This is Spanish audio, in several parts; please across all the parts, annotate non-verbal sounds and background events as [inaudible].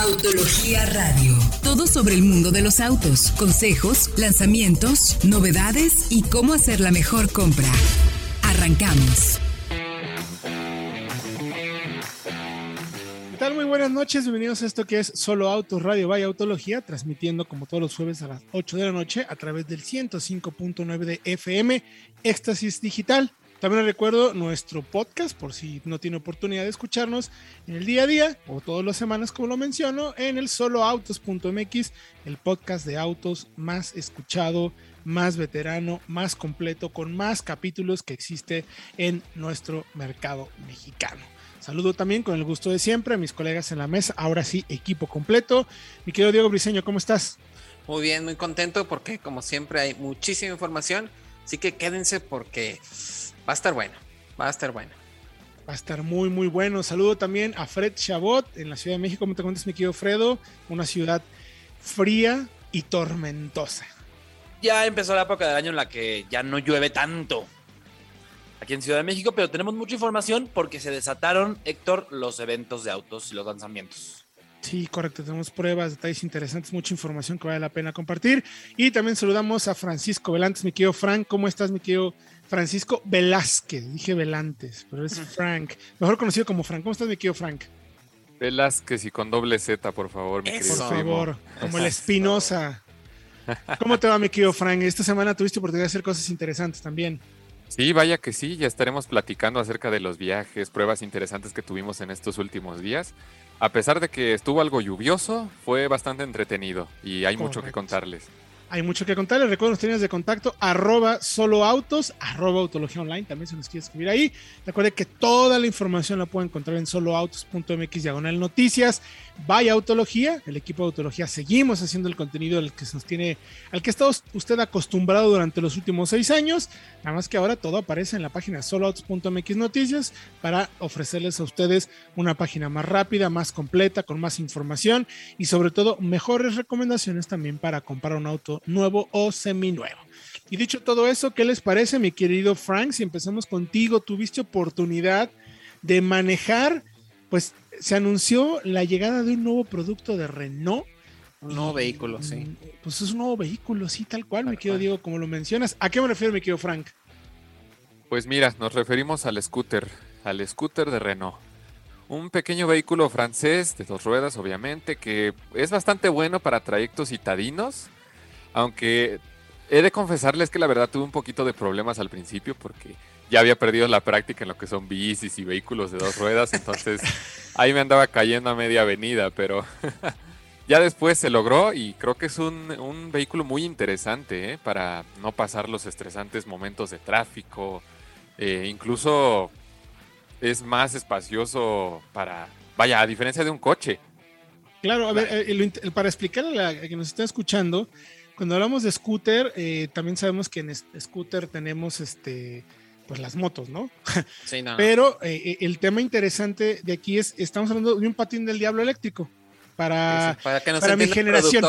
Autología Radio. Todo sobre el mundo de los autos, consejos, lanzamientos, novedades y cómo hacer la mejor compra. Arrancamos. ¿Qué tal? Muy buenas noches, bienvenidos a esto que es Solo Autos Radio Vaya Autología, transmitiendo como todos los jueves a las 8 de la noche a través del 105.9 de FM, Éxtasis Digital. También recuerdo nuestro podcast, por si no tiene oportunidad de escucharnos en el día a día o todas las semanas, como lo menciono, en el soloautos.mx, el podcast de autos más escuchado, más veterano, más completo, con más capítulos que existe en nuestro mercado mexicano. Saludo también con el gusto de siempre a mis colegas en la mesa, ahora sí, equipo completo. Mi querido Diego Briseño, ¿cómo estás? Muy bien, muy contento porque como siempre hay muchísima información, así que quédense porque Va a estar bueno, va a estar bueno. Va a estar muy, muy bueno. Saludo también a Fred Chabot en la Ciudad de México. ¿Cómo te cuentas, mi querido Fredo? Una ciudad fría y tormentosa. Ya empezó la época del año en la que ya no llueve tanto aquí en Ciudad de México, pero tenemos mucha información porque se desataron, Héctor, los eventos de autos y los lanzamientos. Sí, correcto. Tenemos pruebas, detalles interesantes, mucha información que vale la pena compartir. Y también saludamos a Francisco Velantes, mi querido Frank. ¿Cómo estás, mi querido Francisco Velázquez? Dije Velantes, pero es Frank. Mejor conocido como Frank. ¿Cómo estás, mi querido Frank? Velázquez y con doble Z, por favor, mi querido. Por favor, como el Espinosa. ¿Cómo te va, mi querido Frank? Esta semana tuviste oportunidad de hacer cosas interesantes también. Sí, vaya que sí, ya estaremos platicando acerca de los viajes, pruebas interesantes que tuvimos en estos últimos días. A pesar de que estuvo algo lluvioso, fue bastante entretenido y hay mucho que contarles. Hay mucho que contarles. Recuerden los líneas de contacto, arroba solo autos, arroba autología online, también se nos quiere escribir ahí. Recuerden que toda la información la pueden encontrar en soloautos.mx diagonal noticias. Vaya Autología, el equipo de Autología, seguimos haciendo el contenido al que se nos tiene, al que está usted acostumbrado durante los últimos seis años, nada más que ahora todo aparece en la página soloautos.mx noticias para ofrecerles a ustedes una página más rápida, más completa, con más información y sobre todo mejores recomendaciones también para comprar un auto nuevo o seminuevo. Y dicho todo eso, ¿qué les parece, mi querido Frank? Si empezamos contigo, tuviste oportunidad de manejar, pues se anunció la llegada de un nuevo producto de Renault. Un nuevo vehículo, sí. Mm, pues es un nuevo vehículo, sí, tal cual, me quiero Diego, como lo mencionas. ¿A qué me refiero, mi querido Frank? Pues mira, nos referimos al scooter, al scooter de Renault. Un pequeño vehículo francés de dos ruedas, obviamente, que es bastante bueno para trayectos citadinos, aunque he de confesarles que la verdad tuve un poquito de problemas al principio porque ya había perdido la práctica en lo que son bicis y vehículos de dos ruedas, entonces [laughs] ahí me andaba cayendo a media avenida, pero [laughs] ya después se logró y creo que es un, vehículo muy interesante ¿eh? para no pasar los estresantes momentos de tráfico, eh, incluso es más espacioso para, vaya, a diferencia de un coche. Claro, a ver, eh, para explicarle a, que nos está escuchando, cuando hablamos de scooter, también sabemos que en scooter tenemos este pues las motos, ¿no? [laughs] Sí, no. Pero eh, eh, el tema interesante de aquí es, estamos hablando de un patín del diablo eléctrico. Para, para, para mi generación,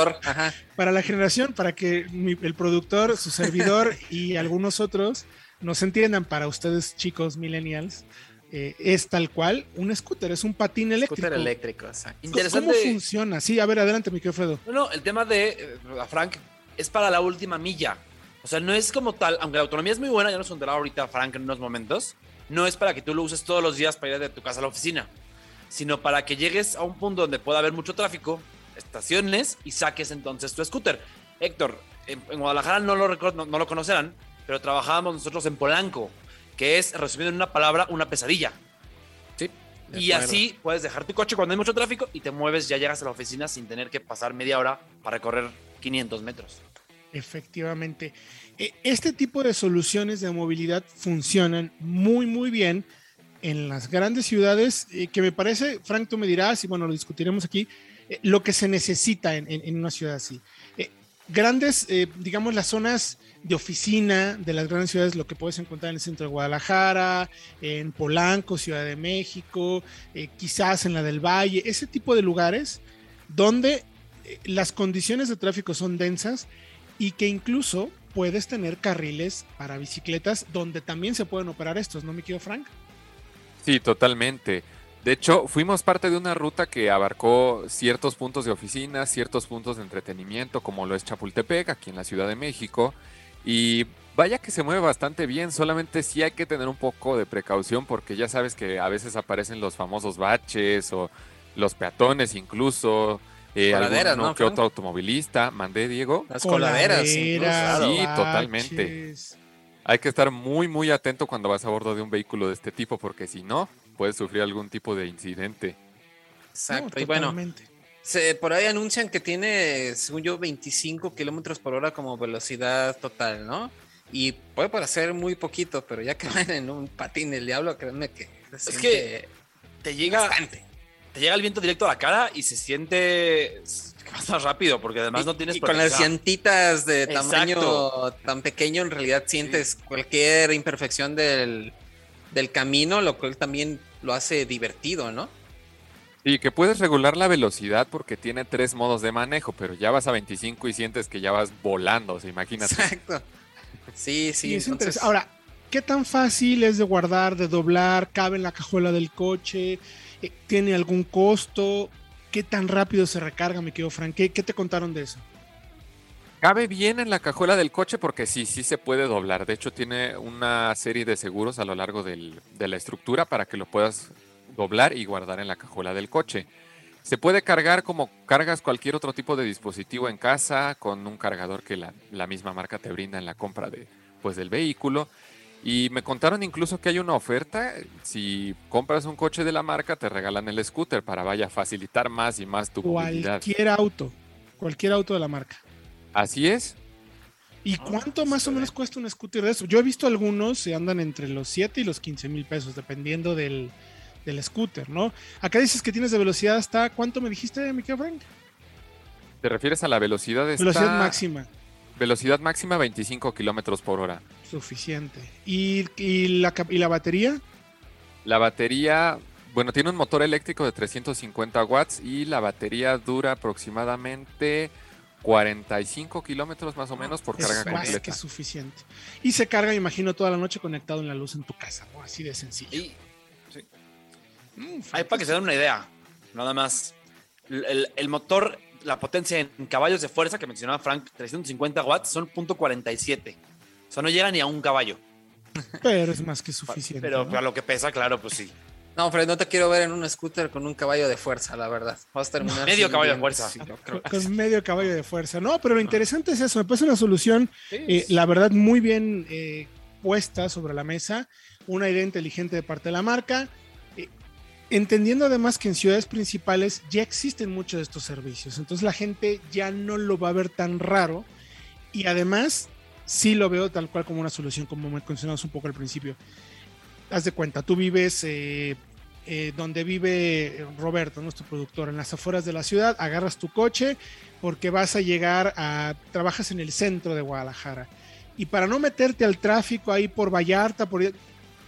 para la generación, para que el productor, su servidor [laughs] y algunos otros nos entiendan, para ustedes chicos millennials, eh, es tal cual un scooter, es un patín eléctrico. Scooter eléctrico, Interesante. ¿Cómo funciona? Sí, a ver, adelante, mi querido Fredo. No, no, el tema de Frank es para la última milla. O sea, no es como tal, aunque la autonomía es muy buena, ya nos contará ahorita Frank en unos momentos, no es para que tú lo uses todos los días para ir de tu casa a la oficina, sino para que llegues a un punto donde pueda haber mucho tráfico, estaciones y saques entonces tu scooter. Héctor, en, Guadalajara no lo, no, no lo conocerán, pero trabajábamos nosotros en Polanco, que es, resumido en una palabra, una pesadilla. ¿Sí? Y así puedes dejar tu coche cuando hay mucho tráfico y te mueves, ya llegas a la oficina sin tener que pasar media hora para recorrer 500 metros. Efectivamente. E, este tipo de soluciones de movilidad funcionan muy, muy bien en las grandes ciudades, eh, que me parece, Frank, tú me dirás, y bueno, lo discutiremos aquí, eh, lo que se necesita en, una ciudad así. Eh, grandes, digamos, las zonas de oficina de las grandes ciudades, lo que puedes encontrar en el centro de Guadalajara, en Polanco, Ciudad de México, quizás en la del Valle, ese tipo de lugares donde las condiciones de tráfico son densas y que incluso puedes tener carriles para bicicletas donde también se pueden operar estos, ¿no, me quiero Frank? Sí, totalmente. De hecho, fuimos parte de una ruta que abarcó ciertos puntos de oficina, ciertos puntos de entretenimiento, como lo es Chapultepec, aquí en la Ciudad de México. Y vaya que se mueve bastante bien, solamente sí hay que tener un poco de precaución porque ya sabes que a veces aparecen los famosos baches o los peatones incluso. Eh, Coladeras, alguno ¿no, que Frank? otro automovilista, mandé Diego. Las coladeras. Coladeras, incluso. Sí, totalmente. Hay que estar muy muy atento cuando vas a bordo de un vehículo de este tipo porque si no, puedes sufrir algún tipo de incidente. Exacto. No, y bueno, totalmente. se- por ahí anuncian que tiene, según yo, 25 kilómetros por hora como velocidad total, ¿no? Y puede parecer muy poquito, pero ya que [laughs] van en un patín el diablo, créanme que Es que te llega, bastante. Te llega el viento directo a la cara y se siente que vas más rápido porque además Y- no tienes y con las llantitas de Exacto. tamaño tan pequeño, en realidad sientes cualquier imperfección del, del camino, lo cual también lo hace divertido, ¿no? Y que puedes regular la velocidad porque tiene tres modos de manejo, pero ya vas a 25 y sientes que ya vas volando, o sea, imagínate. Exacto. Sí, sí. Sí, es entonces- interesante. Ahora, ¿qué tan fácil es de guardar, de doblar? ¿Cabe en la cajuela del coche? Eh, ¿Tiene algún costo? ¿Qué tan rápido se recarga, mi querido Frank? ¿Qué, te contaron de eso? Cabe bien en la cajuela del coche porque sí, sí se puede doblar. De hecho, tiene una serie de seguros a lo largo de la estructura para que lo puedas doblar y guardar en la cajuela del coche. Se puede cargar como cargas cualquier otro tipo de dispositivo en casa con un cargador que la, la misma marca te brinda en la compra de, pues, del vehículo. Y me contaron incluso que hay una oferta. Si compras un coche de la marca, te regalan el scooter para vaya a facilitar más y más tu movilidad. Cualquier auto, cualquier auto de la marca. Así es. ¿Y Ah, cuánto más o menos cuesta un scooter de eso? Yo he visto algunos se andan entre los 7 y los 15 mil pesos, dependiendo del, del scooter, ¿no? Acá dices que tienes de velocidad hasta, ¿cuánto me dijiste, mi querido Frank? ¿Te refieres a la velocidad? Velocidad Está- máxima, Velocidad máxima 25 kilómetros por hora. suficiente. ¿Y, y la, ¿Y la batería? La batería, bueno, tiene un motor eléctrico de 350 watts y la batería dura aproximadamente 45 kilómetros más o menos por Es carga más completa. que suficiente. Y se carga, me imagino, toda la noche conectado en la luz en tu casa, ¿no? Así de sencillo. Y Mm, ahí para que se den una idea, nada más. El, el- el motor, la potencia en caballos de fuerza que mencionaba Frank, 350 watts, son .47. O sea, no llega ni a un caballo. Pero es más que suficiente. Pero ¿no? para lo que pesa, claro, pues sí. No, Fred, no te quiero ver en un scooter con un caballo de fuerza, la verdad. Vas a terminar. Medio caballo de fuerza. sí, Con, con medio caballo de fuerza. No, pero lo interesante es eso. Me parece una solución, eh, la verdad, muy bien eh, puesta sobre la mesa. Una idea inteligente de parte de la marca. Entendiendo además que en ciudades principales ya existen muchos de estos servicios. Entonces la gente ya no lo va a ver tan raro. Y además, sí lo veo tal cual como una solución, como me mencionabas un poco al principio. Haz de cuenta, tú vives eh, eh, donde vive Roberto, nuestro productor, en las afueras de la ciudad, agarras tu coche porque vas a llegar a, trabajas en el centro de Guadalajara. Y para no meterte al tráfico ahí por Vallarta, por,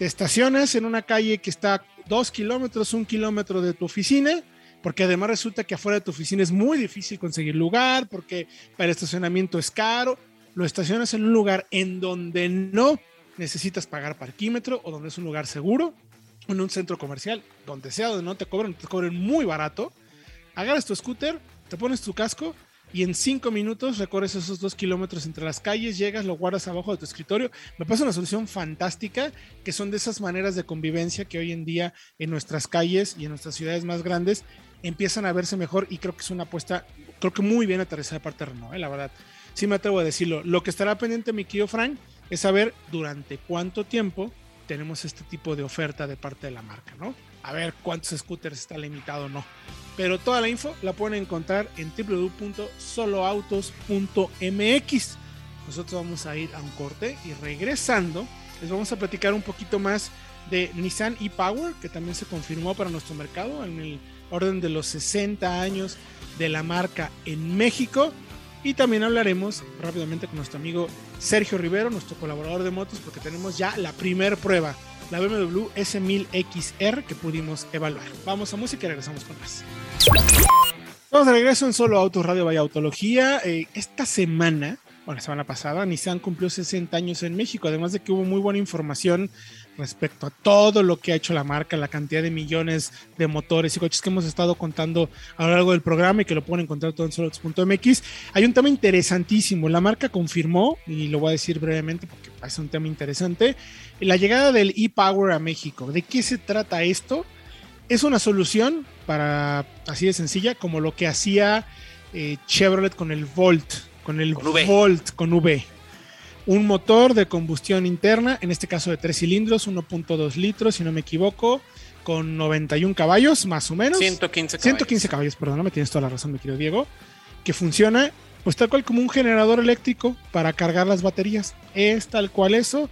te estacionas en una calle que está dos kilómetros, un kilómetro de tu oficina, porque además resulta que afuera de tu oficina es muy difícil conseguir lugar, porque para el estacionamiento es caro, lo estacionas en un lugar en donde no necesitas pagar parquímetro o donde es un lugar seguro, en un centro comercial, donde sea, donde no te cobran, te cobren muy barato, agarras tu scooter, te pones tu casco y en cinco minutos recorres esos dos kilómetros entre las calles, llegas, lo guardas abajo de tu escritorio. Me parece una solución fantástica, que son de esas maneras de convivencia que hoy en día en nuestras calles y en nuestras ciudades más grandes empiezan a verse mejor y creo que es una apuesta, creo que muy bien aterrizada de parte de Renault, ¿eh? la verdad. Sí me atrevo a decirlo. Lo que estará pendiente mi querido Frank es saber durante cuánto tiempo tenemos este tipo de oferta de parte de la marca, ¿no? A ver cuántos scooters está limitado o no. Pero toda la info la pueden encontrar en www.soloautos.mx. Nosotros vamos a ir a un corte y regresando les vamos a platicar un poquito más de Nissan e-Power, que también se confirmó para nuestro mercado en el orden de los 60 años de la marca en México. Y también hablaremos rápidamente con nuestro amigo Sergio Rivero, nuestro colaborador de motos, porque tenemos ya la primer prueba, la BMW S1000XR que pudimos evaluar. Vamos a música y regresamos con más. Vamos de regreso en Solo Autos Radio Vaya Autología. Eh, esta semana bueno, la semana pasada, Nissan cumplió 60 años en México, además de que hubo muy buena información respecto a todo lo que ha hecho la marca, la cantidad de millones de motores y coches que hemos estado contando a lo largo del programa y que lo pueden encontrar todo en solox.mx. Hay un tema interesantísimo, la marca confirmó, y lo voy a decir brevemente porque es un tema interesante, la llegada del e-Power a México. ¿De qué se trata esto? Es una solución para, así de sencilla, como lo que hacía eh, Chevrolet con el Volt, con el Con V. Volt, con V. Un motor de combustión interna, en este caso de tres cilindros, 1.2 litros, si no me equivoco, con 91 caballos, más o menos. 115 caballos. 115 caballos, perdón, me tienes toda la razón, mi querido Diego, que funciona pues tal cual como un generador eléctrico para cargar las baterías. Es tal cual eso.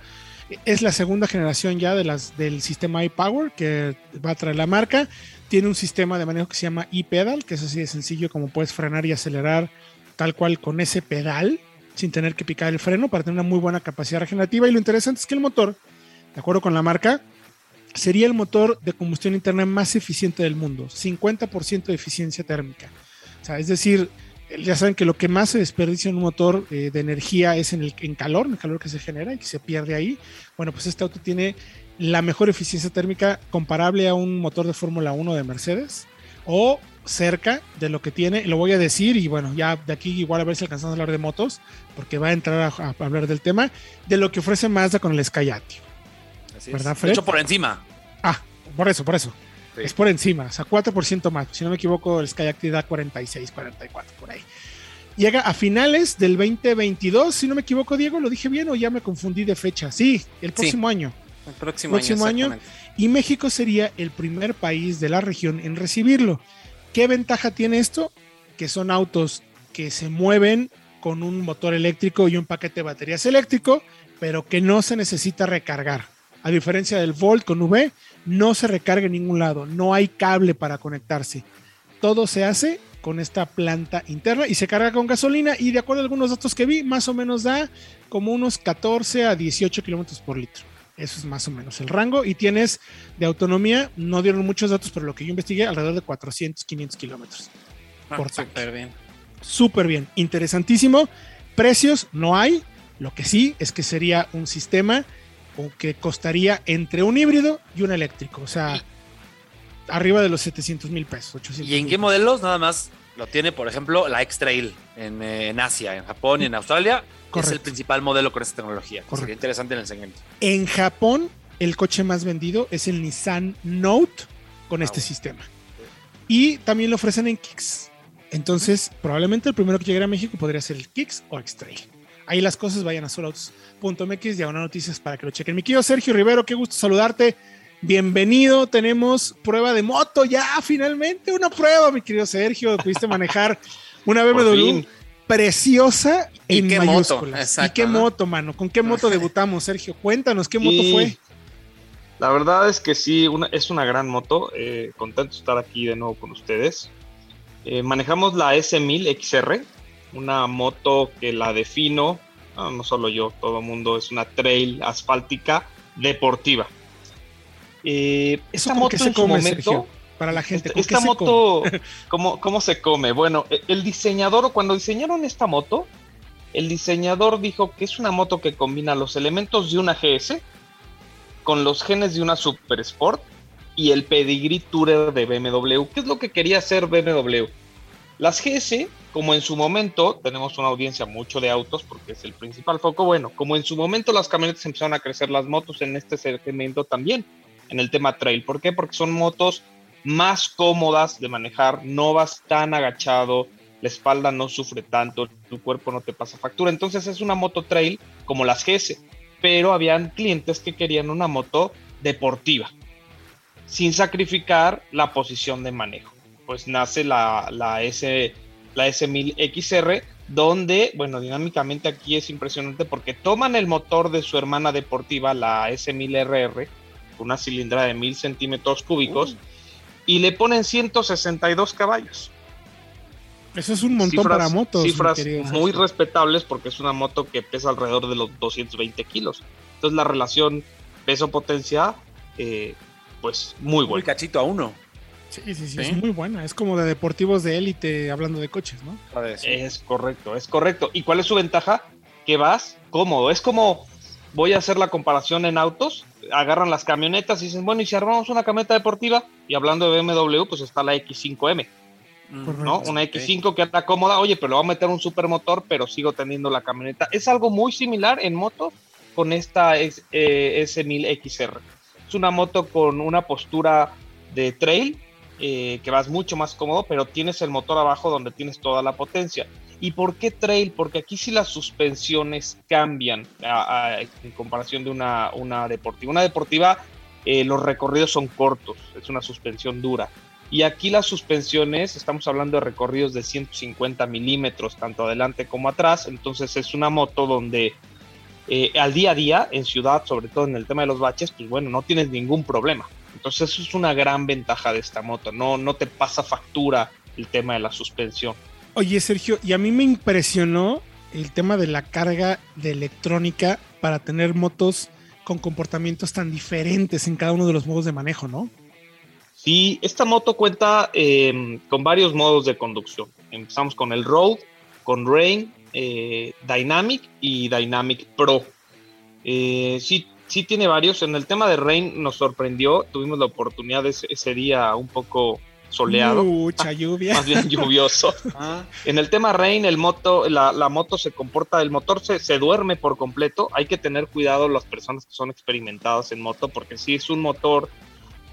Es la segunda generación ya de las, del sistema iPower que va a traer la marca. Tiene un sistema de manejo que se llama e-pedal, que es así de sencillo como puedes frenar y acelerar tal cual con ese pedal sin tener que picar el freno para tener una muy buena capacidad regenerativa. Y lo interesante es que el motor, de acuerdo con la marca, sería el motor de combustión interna más eficiente del mundo, 50% de eficiencia térmica. O sea, es decir, ya saben que lo que más se desperdicia en un motor eh, de energía es en el en calor, en el calor que se genera y que se pierde ahí. Bueno, pues este auto tiene la mejor eficiencia térmica comparable a un motor de Fórmula 1 de Mercedes o cerca de lo que tiene, lo voy a decir y bueno, ya de aquí igual a ver si alcanzamos a hablar de motos, porque va a entrar a, a hablar del tema, de lo que ofrece Mazda con el Skyactiv. Así ¿Verdad, es. Fred? De hecho, por encima. Ah, por eso, por eso. Sí. Es por encima, o sea, 4% más. Si no me equivoco, el Skyactiv da 46, 44, por ahí. Llega a finales del 2022, si no me equivoco, Diego, ¿lo dije bien o ya me confundí de fecha? Sí, el próximo año. El próximo, Próximo año. año. Y México sería el primer país de la región en recibirlo. ¿Qué ventaja tiene esto? Que son autos que se mueven con un motor eléctrico y un paquete de baterías eléctrico, pero que no se necesita recargar. A diferencia del Volt con V, no se recarga en ningún lado, no hay cable para conectarse. Todo se hace con esta planta interna y se carga con gasolina y de acuerdo a algunos datos que vi, más o menos da como unos 14 a 18 kilómetros por litro. Eso es más o menos el rango. Y tienes de autonomía, no dieron muchos datos, pero lo que yo investigué, alrededor de 400, 500 kilómetros. Ah, Por súper bien. Súper bien, interesantísimo. Precios no hay. Lo que sí es que sería un sistema que costaría entre un híbrido y un eléctrico. O sea, arriba de los 700 mil pesos. 800 ¿Y en qué modelos? Nada más lo tiene, por ejemplo, la X-Trail en, eh, en Asia, en Japón y en Australia. Es el Correcto. principal modelo con esta tecnología. Correcto. Sería interesante en el segmento. En Japón, el coche más vendido es el Nissan Note con Ah, este bueno. sistema. Y también lo ofrecen en Kicks. Entonces, probablemente el primero que llegue a México podría ser el Kicks o X-Trail. Ahí las cosas vayan a soloautos.mx, diagonal noticias para que lo chequen. Mi querido Sergio Rivero, qué gusto saludarte. Bienvenido, tenemos prueba de moto ya, finalmente una prueba, mi querido Sergio. Pudiste manejar una [laughs] BMW preciosa ¿Y qué moto? Exacto, ¿Y qué ¿no? moto, mano? ¿Con qué moto debutamos, Sergio? Cuéntanos, ¿qué moto fue? La verdad es que sí, una- es una gran moto. eh, contento de estar aquí de nuevo con ustedes. Eh, manejamos la S1000 XR, una moto que la defino, ah, no solo yo, todo el mundo, es una trail asfáltica deportiva. Eh, ¿Eso esta con moto en su momento, Sergio? Para la gente, ¿con esta moto, [laughs] ¿cómo, ¿cómo se come? Bueno, e- el diseñador, cuando diseñaron esta moto, el diseñador dijo que es una moto que combina los elementos de una GS con los genes de una Super Sport y el pedigree tourer de BMW. ¿Qué es lo que quería hacer BMW? Las GS, como en su momento, tenemos una audiencia mucho de autos porque es el principal foco, bueno, como en su momento las camionetas empezaron a crecer, las motos en este segmento también, en el tema trail. ¿Por qué? Porque son motos más cómodas de manejar, no vas tan agachado, la espalda no sufre tanto, tu cuerpo no te pasa factura. Entonces es una moto trail como las GS, pero habían clientes que querían una moto deportiva, sin sacrificar la posición de manejo. Pues nace la, la, S, la S1000XR, donde, bueno, dinámicamente aquí es impresionante porque toman el motor de su hermana deportiva, la S1000RR, con una cilindrada de 1000 centímetros cúbicos, y le ponen 162 caballos. Eso es un montón Cifras- para motos. Cifras muy respetables porque es una moto que pesa alrededor de los 220 kilos. Entonces la relación peso-potencia, eh, pues muy Muy buena. cachito a uno. Sí, sí, sí, Sí. es muy buena. Es como de deportivos de élite hablando de coches, ¿no? Es correcto, es correcto. ¿Y cuál es su ventaja? que vas cómodo. Es como, voy a hacer la comparación en autos, agarran las camionetas y dicen, bueno, y si armamos una camioneta deportiva, y hablando de BMW, pues está la X5M, ¿no? Una X5 que anda cómoda, oye, pero le voy a meter un supermotor, pero sigo teniendo la camioneta. Es algo muy similar en moto con esta S1000XR. Eh, es una moto con una postura de trail, eh, que vas mucho más cómodo, pero tienes el motor abajo donde tienes toda la potencia. ¿Y por qué trail? Porque aquí sí las suspensiones cambian en comparación de una, una deportiva. Una deportiva, eh, los recorridos son cortos, es una suspensión dura. Y aquí las suspensiones, estamos hablando de recorridos de 150 milímetros, tanto adelante como atrás. Entonces es una moto donde eh, al día a día, en ciudad, sobre todo en el tema de los baches, pues bueno, no tienes ningún problema. Entonces eso es una gran ventaja de esta moto. No, no te pasa factura el tema de la suspensión. Oye, Sergio, y a mí me impresionó el tema de la carga de electrónica para tener motos con comportamientos tan diferentes en cada uno de los modos de manejo, ¿no? Sí, esta moto cuenta em, con varios modos de conducción. Empezamos con el Road, con Rain, eh, Dynamic y Dynamic Pro. Eh, sí, sí tiene varios. En el tema de Rain nos sorprendió. Tuvimos la oportunidad ese, ese día un poco soleado. Mucha [laughs] lluvia. Más bien lluvioso. [laughs] Ah. En el tema Rain, el moto, la, moto se comporta, el motor se, se, duerme por completo. Hay que tener cuidado las personas que son experimentadas en moto, porque si es un motor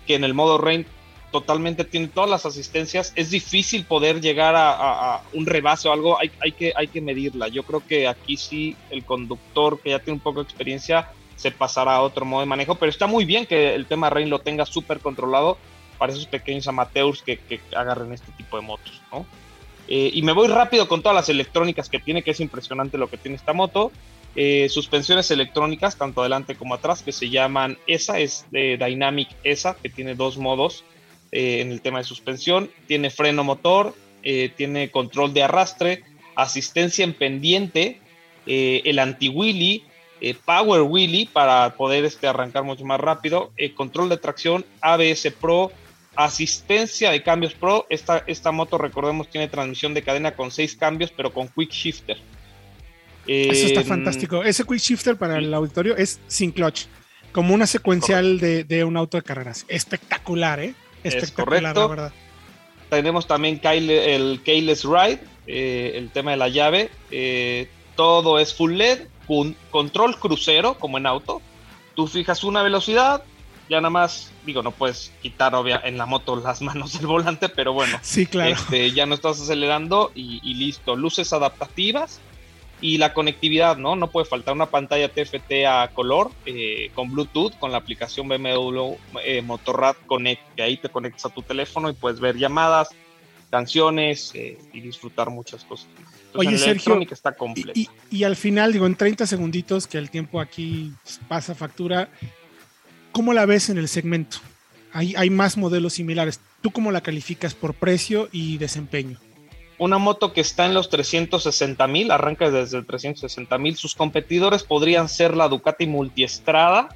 que en el modo Rain totalmente tiene todas las asistencias, es difícil poder llegar a, un rebase o algo, hay, hay, que, hay que medirla. Yo creo que aquí sí el conductor que ya tiene un poco de experiencia se pasará a otro modo de manejo, pero está muy bien que el tema Rain lo tenga súper controlado para esos pequeños amateurs que, agarren este tipo de motos, ¿no? Eh, y me voy rápido con todas las electrónicas que tiene, que es impresionante lo que tiene esta moto. Eh, suspensiones electrónicas, tanto adelante como atrás, que se llaman ESA, es de Dynamic ESA, que tiene dos modos eh, en el tema de suspensión. Tiene freno motor, tiene control de arrastre, asistencia en pendiente, el anti-wheelie, Power Wheelie para poder este, arrancar mucho más rápido, control de tracción, ABS Pro, asistencia de cambios pro. Esta, esta moto, recordemos, tiene transmisión de cadena con seis cambios, pero con quick shifter. Eso está fantástico. Ese quick shifter para el auditorio es sin clutch, como una secuencial de, un auto de carreras. Espectacular, ¿eh? Espectacular, la verdad. Tenemos también el Keyless Ride, eh, el tema de la llave. Eh, todo es full LED, con control crucero, como en auto. Tú fijas una velocidad, ya nada más, digo, no puedes quitar obvia, en la moto las [laughs] manos del volante, pero bueno, sí, claro. Este, ya no estás acelerando y, listo. Luces adaptativas y la conectividad, ¿no? No puede faltar una pantalla TFT a color eh, con Bluetooth, con la aplicación BMW eh, Motorrad Connect, que ahí te conectas a tu teléfono y puedes ver llamadas, canciones eh, y disfrutar muchas cosas. Oye, Sergio, está completa. Y, y, al final, digo, en 30 segunditos, que el tiempo aquí pasa factura, ¿Cómo la ves en el segmento? Hay, hay más modelos similares. ¿Tú cómo la calificas por precio y desempeño? Una moto que está en los 360 mil, arranca desde el 360 mil. Sus competidores podrían ser la Ducati Multiestrada,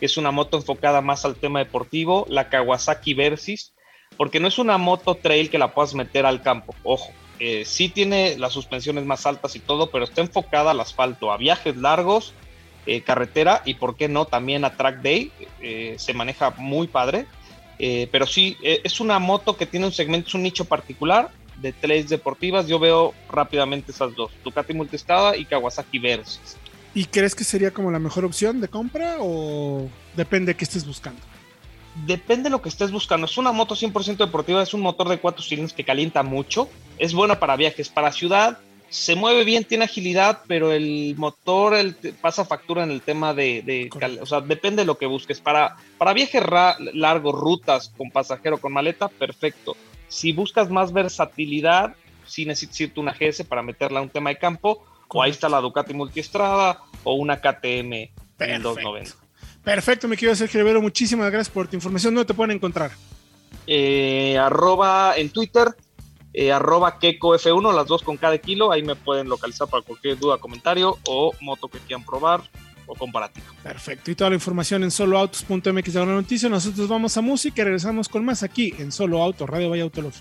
que es una moto enfocada más al tema deportivo, la Kawasaki Versys, porque no es una moto trail que la puedas meter al campo. Ojo, eh, sí tiene las suspensiones más altas y todo, pero está enfocada al asfalto, a viajes largos eh, carretera y por qué no también a track day, eh, se maneja muy padre, eh, pero sí, es una moto que tiene un segmento, es un nicho particular de tres deportivas, yo veo rápidamente esas dos, Ducati Multistrada y Kawasaki Versys. ¿Y crees que sería como la mejor opción de compra o depende de qué estés buscando? Depende de lo que estés buscando. Es una moto 100% deportiva, es un motor de cuatro cilindros que calienta mucho, es buena para viajes, para ciudad, se mueve bien, tiene agilidad, pero el motor el, pasa factura en el tema de, o sea, depende de lo que busques. Para, para viajes largos, rutas con pasajero, con maleta, perfecto. Si buscas más versatilidad, sí necesitas una GS para meterla a un tema de campo, o ahí está la Ducati Multiestrada o una KTM en 290. Perfecto, me quiero hacer Rivero, muchísimas gracias por tu información. ¿Dónde te pueden encontrar? Eh, arroba en Twitter, eh, arroba KekoF1, las dos con cada kilo, ahí me pueden localizar para cualquier duda, comentario o moto que quieran probar o comparativo. Perfecto, y toda la información en soloautos.mx de la noticia. Nosotros vamos a música y regresamos con más aquí en Solo Auto, Radio Vaya Autología.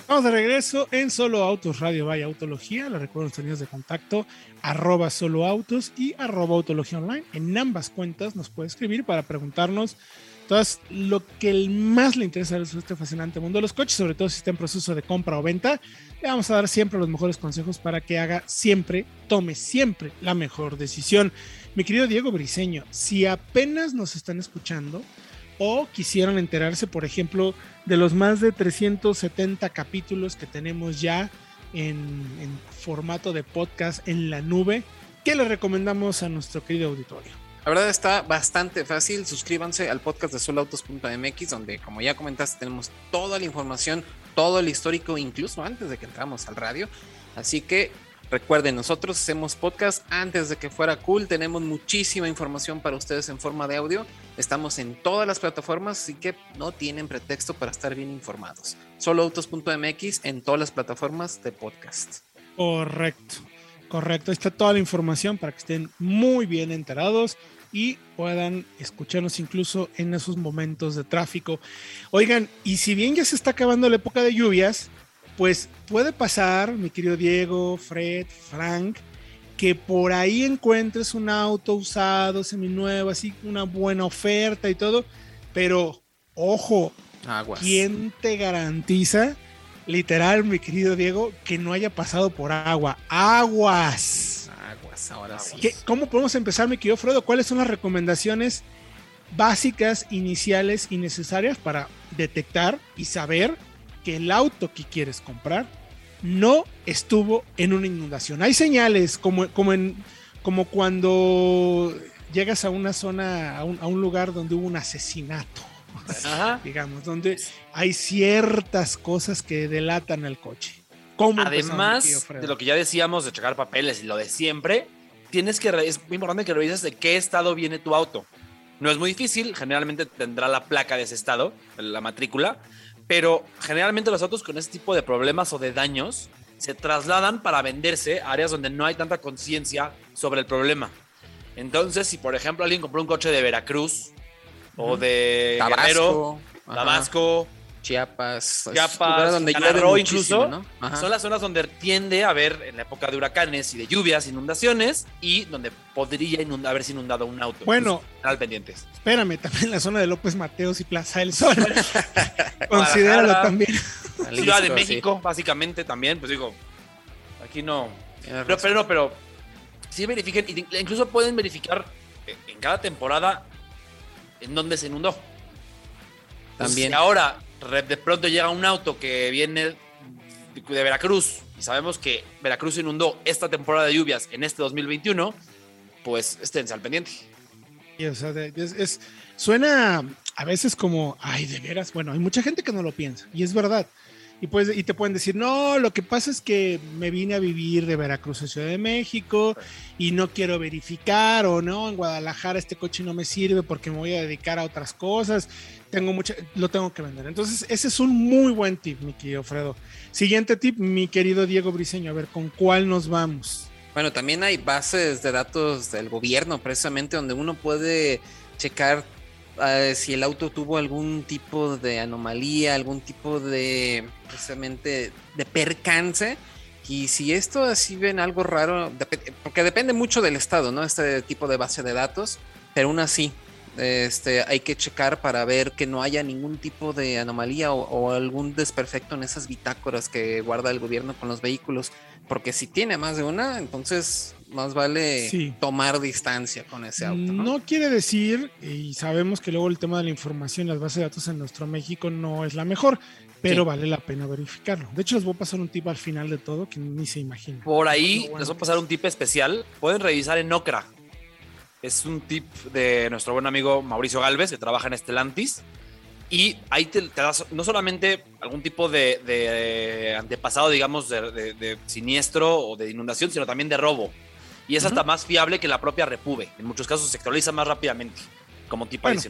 Estamos de regreso en Solo Autos Radio Vaya Autología. Les recuerdo los tenidos de contacto arroba solo autos y arroba autología online. En ambas cuentas nos puede escribir para preguntarnos entonces, lo que más le interesa a este fascinante mundo de los coches, sobre todo si está en proceso de compra o venta, le vamos a dar siempre los mejores consejos para que haga siempre, tome siempre la mejor decisión. Mi querido Diego Briseño, si apenas nos están escuchando o quisieran enterarse, por ejemplo, de los más de 370 capítulos que tenemos ya en, en formato de podcast en la nube, ¿qué le recomendamos a nuestro querido auditorio? La verdad está bastante fácil. Suscríbanse al podcast de solautos.mx, donde, como ya comentaste, tenemos toda la información, todo el histórico, incluso antes de que entramos al radio. Así que recuerden, nosotros hacemos podcast antes de que fuera cool. Tenemos muchísima información para ustedes en forma de audio. Estamos en todas las plataformas, así que no tienen pretexto para estar bien informados. Soloautos.mx en todas las plataformas de podcast. Correcto. Correcto, está toda la información para que estén muy bien enterados y puedan escucharnos incluso en esos momentos de tráfico. Oigan, y si bien ya se está acabando la época de lluvias, pues puede pasar, mi querido Diego, Fred, Frank, que por ahí encuentres un auto usado, seminuevo, así una buena oferta y todo, pero ojo, Aguas. ¿quién te garantiza? Literal, mi querido Diego, que no haya pasado por agua. Aguas. Aguas, ahora sí. ¿Qué- ¿Cómo podemos empezar, mi querido Fredo? ¿Cuáles son las recomendaciones básicas, iniciales y necesarias para detectar y saber que el auto que quieres comprar no estuvo en una inundación? Hay señales como, como, en, como cuando llegas a una zona, a un, a un lugar donde hubo un asesinato Ajá. [laughs] digamos, donde hay ciertas cosas que delatan al coche. ¿Cómo Además de lo que ya decíamos de checar papeles y lo de siempre, tienes que es muy importante que revises de qué estado viene tu auto. No es muy difícil, generalmente tendrá la placa de ese estado, la matrícula, pero generalmente los autos con ese tipo de problemas o de daños se trasladan para venderse a áreas donde no hay tanta conciencia sobre el problema. Entonces, si por ejemplo alguien compró un coche de Veracruz o de Tabasco, Tabasco, Chiapas, Chiapas, donde llueve incluso, ¿no? Son las zonas donde tiende a haber en la época de huracanes y de lluvias, inundaciones y donde podría inunda- haberse inundado un auto. Bueno. Al pendientes. Espérame, también la zona de López Mateos y Plaza del Sol. [laughs] [laughs] Considéralo también. Jalisco, Ciudad de sí. México, básicamente también, pues digo, aquí no. Pero, pero no, pero sí verifiquen, incluso pueden verificar eh, en cada temporada en dónde se inundó. También. Si ahora de pronto llega un auto que viene de Veracruz y sabemos que Veracruz inundó esta temporada de lluvias en este 2021, pues esténse al pendiente. Y, o sea, es, es- suena a veces como, ay, de veras. Bueno, hay mucha gente que no lo piensa y es verdad. Y, pues, y te pueden decir, no, lo que pasa es que me vine a vivir de Veracruz a Ciudad de México y no quiero verificar o no, en Guadalajara este coche no me sirve porque me voy a dedicar a otras cosas. Tengo mucha, lo tengo que vender. Entonces, ese es un muy buen tip, mi querido Fredo. Siguiente tip, mi querido Diego Briseño, a ver, ¿con cuál nos vamos? Bueno, también hay bases de datos del gobierno, precisamente, donde uno puede checar eh, si el auto tuvo algún tipo de anomalía, algún tipo de, precisamente, de percance. Y si esto así ven algo raro, porque depende mucho del estado, ¿no? Este tipo de base de datos, pero aún así, este, hay que checar para ver que no haya ningún tipo de anomalía o, o algún desperfecto en esas bitácoras que guarda el gobierno con los vehículos. Porque si tiene más de una, entonces más vale Sí. tomar distancia con ese auto. ¿no? No quiere decir, y sabemos que luego el tema de la información, las bases de datos en nuestro México no es la mejor, pero Sí. vale la pena verificarlo. De hecho, les voy a pasar un tip al final de todo que ni se imagina. Por ahí bueno les voy a que pasar un tip especial. Pueden revisar en Ocra. Es un tip de nuestro buen amigo Mauricio Galvez, que trabaja en Estelantis. Y ahí te, te das no solamente algún tipo de, de antepasado, digamos, de, de- de siniestro o de inundación, sino también de robo. Y es hasta más fiable que la propia Repube. En muchos casos se actualiza más rápidamente, como tip Bueno.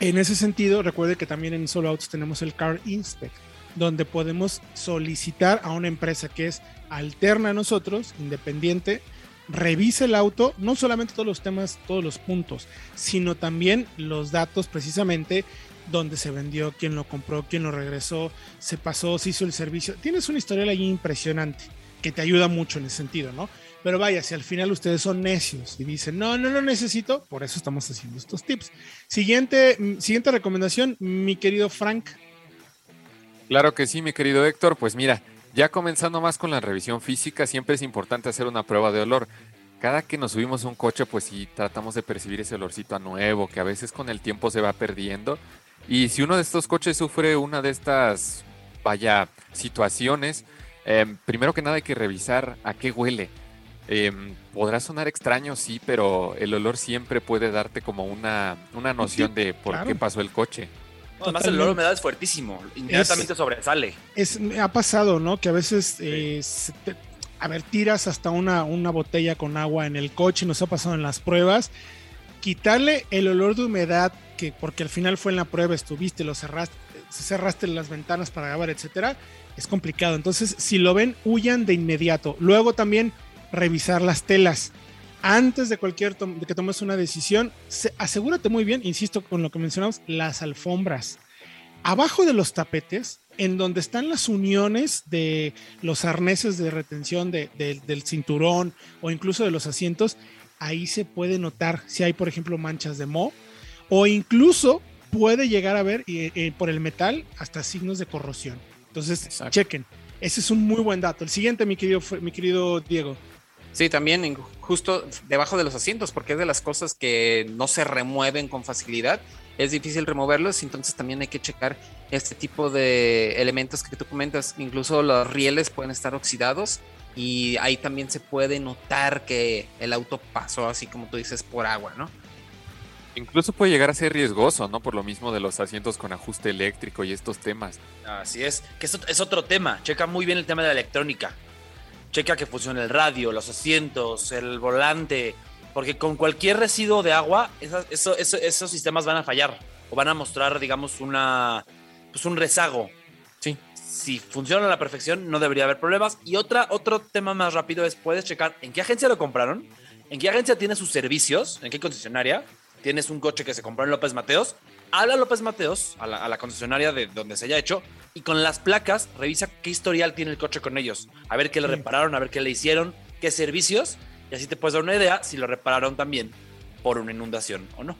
En ese sentido, recuerde que también en Solo Autos tenemos el Car Inspect, donde podemos solicitar a una empresa que es alterna a nosotros, independiente, revise el auto, no solamente todos los temas, todos los puntos, sino también los datos precisamente dónde se vendió, quién lo compró, quién lo regresó, se pasó, se hizo el servicio. Tienes una historial ahí impresionante que te ayuda mucho en ese sentido, ¿no? Pero vaya, si al final ustedes son necios y dicen, no, no lo necesito, por eso estamos haciendo estos tips. Siguiente, mm, siguiente recomendación, mi querido Frank. Claro que sí, mi querido Héctor. Pues mira, ya comenzando más con la revisión física, siempre es importante hacer una prueba de olor. Cada que nos subimos a un coche, pues sí tratamos de percibir ese olorcito a nuevo, que a veces con el tiempo se va perdiendo. Y si uno de estos coches sufre una de estas, vaya, situaciones, em, primero que nada hay que revisar a qué huele. Em, podrá sonar extraño, sí, pero el olor siempre puede darte como una, una noción de por claro. qué pasó el coche. Además, el olor a humedad es fuertísimo. Inmediatamente sobresale. Es, me ha pasado, ¿no? Que a veces, eh, te- a ver, tiras hasta una, una botella con agua en el coche, nos ha pasado en las pruebas. Quitarle el olor de humedad, que porque al final fue en la prueba, estuviste, lo cerraste, cerraste las ventanas para grabar, etcétera, es complicado. Entonces, si lo ven, huyan de inmediato. Luego también revisar las telas. Antes de cualquier tom- de que tomes una decisión, se- asegúrate muy bien, insisto con lo que mencionamos, las alfombras. Abajo de los tapetes, en donde están las uniones de los arneses de retención de- de- del cinturón o incluso de los asientos, ahí se puede notar si hay, por ejemplo, manchas de moho o incluso puede llegar a ver eh, eh, por el metal hasta signos de corrosión. Entonces, Exacto. chequen. Ese es un muy buen dato. El siguiente, mi querido, mi querido Diego. Sí, también justo debajo de los asientos, porque es de las cosas que no se remueven con facilidad. Es difícil removerlos, entonces también hay que checar este tipo de elementos que tú comentas. Incluso los rieles pueden estar oxidados y ahí también se puede notar que el auto pasó, así como tú dices, por agua, ¿no? Incluso puede llegar a ser riesgoso, ¿no? Por lo mismo de los asientos con ajuste eléctrico y estos temas. Así es. Que es otro tema. Checa muy bien el tema de la electrónica. Checa que funcione el radio, los asientos, el volante. Porque con cualquier residuo de agua, esas- eso- eso- esos sistemas van a fallar. O van a mostrar, digamos, una. Pues un rezago. Sí. Si funciona a la perfección, no debería haber problemas. Y otra, otro tema más rápido es: puedes checar en qué agencia lo compraron, en qué agencia tiene sus servicios, en qué concesionaria. Tienes un coche que se compró en López Mateos. Habla López Mateos, a la, a la concesionaria de donde se haya hecho, y con las placas revisa qué historial tiene el coche con ellos. A ver qué le Sí. repararon, a ver qué le hicieron, qué servicios, y así te puedes dar una idea si lo repararon también por una inundación o no.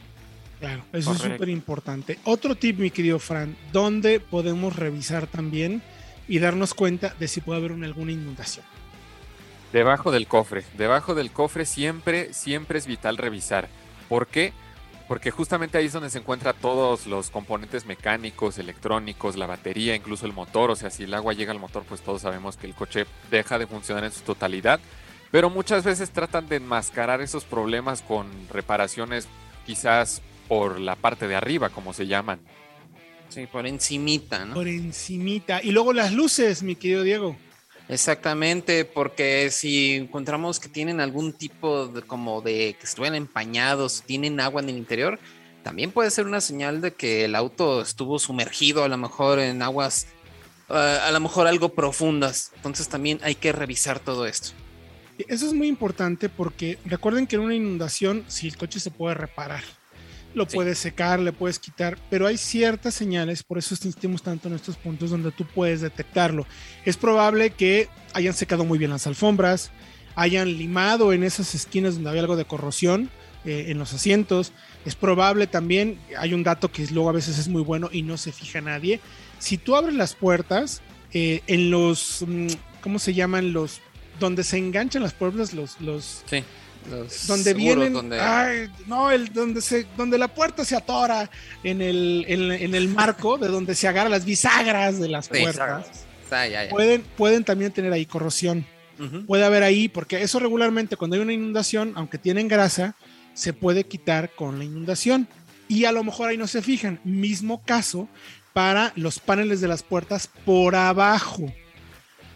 Claro, eso es súper importante. Otro tip, mi querido Fran, ¿dónde podemos revisar también y darnos cuenta de si puede haber una, alguna inundación? Debajo del cofre. Debajo del cofre siempre, siempre es vital revisar. ¿Por qué? Porque justamente ahí es donde se encuentran todos los componentes mecánicos, electrónicos, la batería, incluso el motor. O sea, si el agua llega al motor, pues todos sabemos que el coche deja de funcionar en su totalidad. Pero muchas veces tratan de enmascarar esos problemas con reparaciones quizás por la parte de arriba, como se llaman. Sí, por encimita, ¿no? Por encimita. Y luego las luces, mi querido Diego. Exactamente, porque si encontramos que tienen algún tipo de como de que estuvieran empañados, tienen agua en el interior, también puede ser una señal de que el auto estuvo sumergido a lo mejor en aguas, eh, a lo mejor algo profundas. Entonces también hay que revisar todo esto. Eso es muy importante porque recuerden que en una inundación, si el coche se puede reparar, lo Sí. puedes secar, le puedes quitar, pero hay ciertas señales, por eso insistimos tanto en estos puntos donde tú puedes detectarlo. Es probable que hayan secado muy bien las alfombras, hayan limado en esas esquinas donde había algo de corrosión eh, en los asientos. Es probable también, hay un dato que luego a veces es muy bueno y no se fija nadie. Si tú abres las puertas, eh, en los, mm, ¿cómo se llaman? Los, donde se enganchan las puertas, los, los, Sí. Los donde seguros, vienen, donde- ay, no, el, donde, se, donde la puerta se atora en el, en, en el marco, de donde se agarran las bisagras de las Sí, puertas, Ah, ya, ya. pueden, pueden también tener ahí corrosión. Puede haber ahí, porque eso regularmente cuando hay una inundación, aunque tienen grasa, se puede quitar con la inundación. Y a lo mejor ahí no se fijan. Mismo caso para los paneles de las puertas por abajo,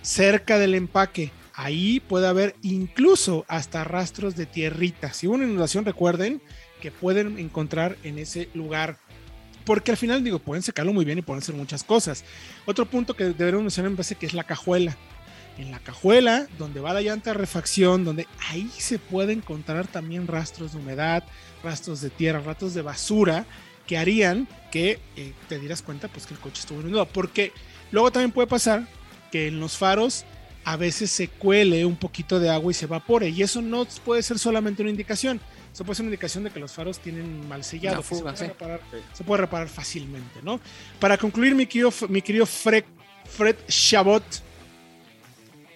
cerca del empaque. Ahí puede haber incluso hasta rastros de tierrita. Si hubo una inundación, recuerden que pueden encontrar en ese lugar. Porque al final, digo, pueden secarlo muy bien y pueden hacer muchas cosas. Otro punto que deberíamos mencionar me parece que es la cajuela. En la cajuela, donde va la llanta de refacción, donde ahí se puede encontrar también rastros de humedad, rastros de tierra, rastros de basura, que harían que eh, te dieras cuenta pues que el coche estuvo inundado. Porque luego también puede pasar que en los faros a veces se cuele un poquito de agua y se evapore. Y eso no puede ser solamente una indicación. Eso puede ser una indicación de que los faros tienen mal sellado. Fuga, se, puede sí. reparar, se puede reparar fácilmente, ¿no? Para concluir, mi querido, mi querido Fred, Fred Chabot,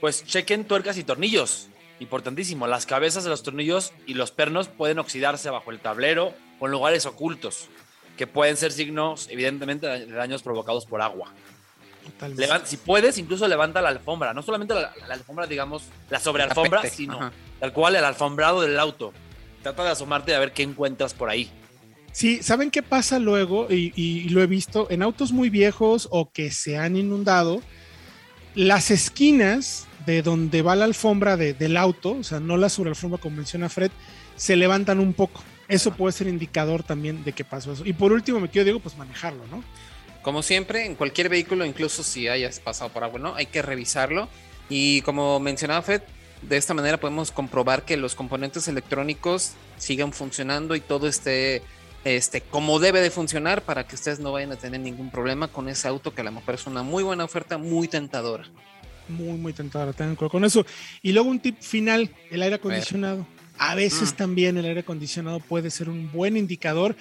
Pues chequen tuercas y tornillos. Importantísimo. Las cabezas de los tornillos y los pernos pueden oxidarse bajo el tablero o en lugares ocultos, que pueden ser signos, evidentemente, de daños provocados por agua. Si puedes, incluso levanta la alfombra. No solamente la, la alfombra, digamos, la sobrealfombra, sino ajá. tal cual el alfombrado del auto. Trata de asomarte a ver qué encuentras por ahí. Sí, ¿saben qué pasa luego? Y, y lo he visto en autos muy viejos o que se han inundado, las esquinas de donde va la alfombra de- del auto, o sea, no la sobrealfombra como menciona Fred, se levantan un poco. Eso puede ser indicador también de que pasó eso. Y por último, me quiero digo, pues manejarlo, ¿no? Como siempre, en cualquier vehículo, incluso si hayas pasado por agua, ¿no? Hay que revisarlo. Y como mencionaba Fred, de esta manera podemos comprobar que los componentes electrónicos sigan funcionando y todo esté este, como debe de funcionar para que ustedes no vayan a tener ningún problema con ese auto que a lo mejor es una muy buena oferta, muy tentadora. Muy, muy tentadora, tengan cuidado con eso. Y luego un tip final, el aire acondicionado. A veces Mm. también el aire acondicionado puede ser un buen indicador.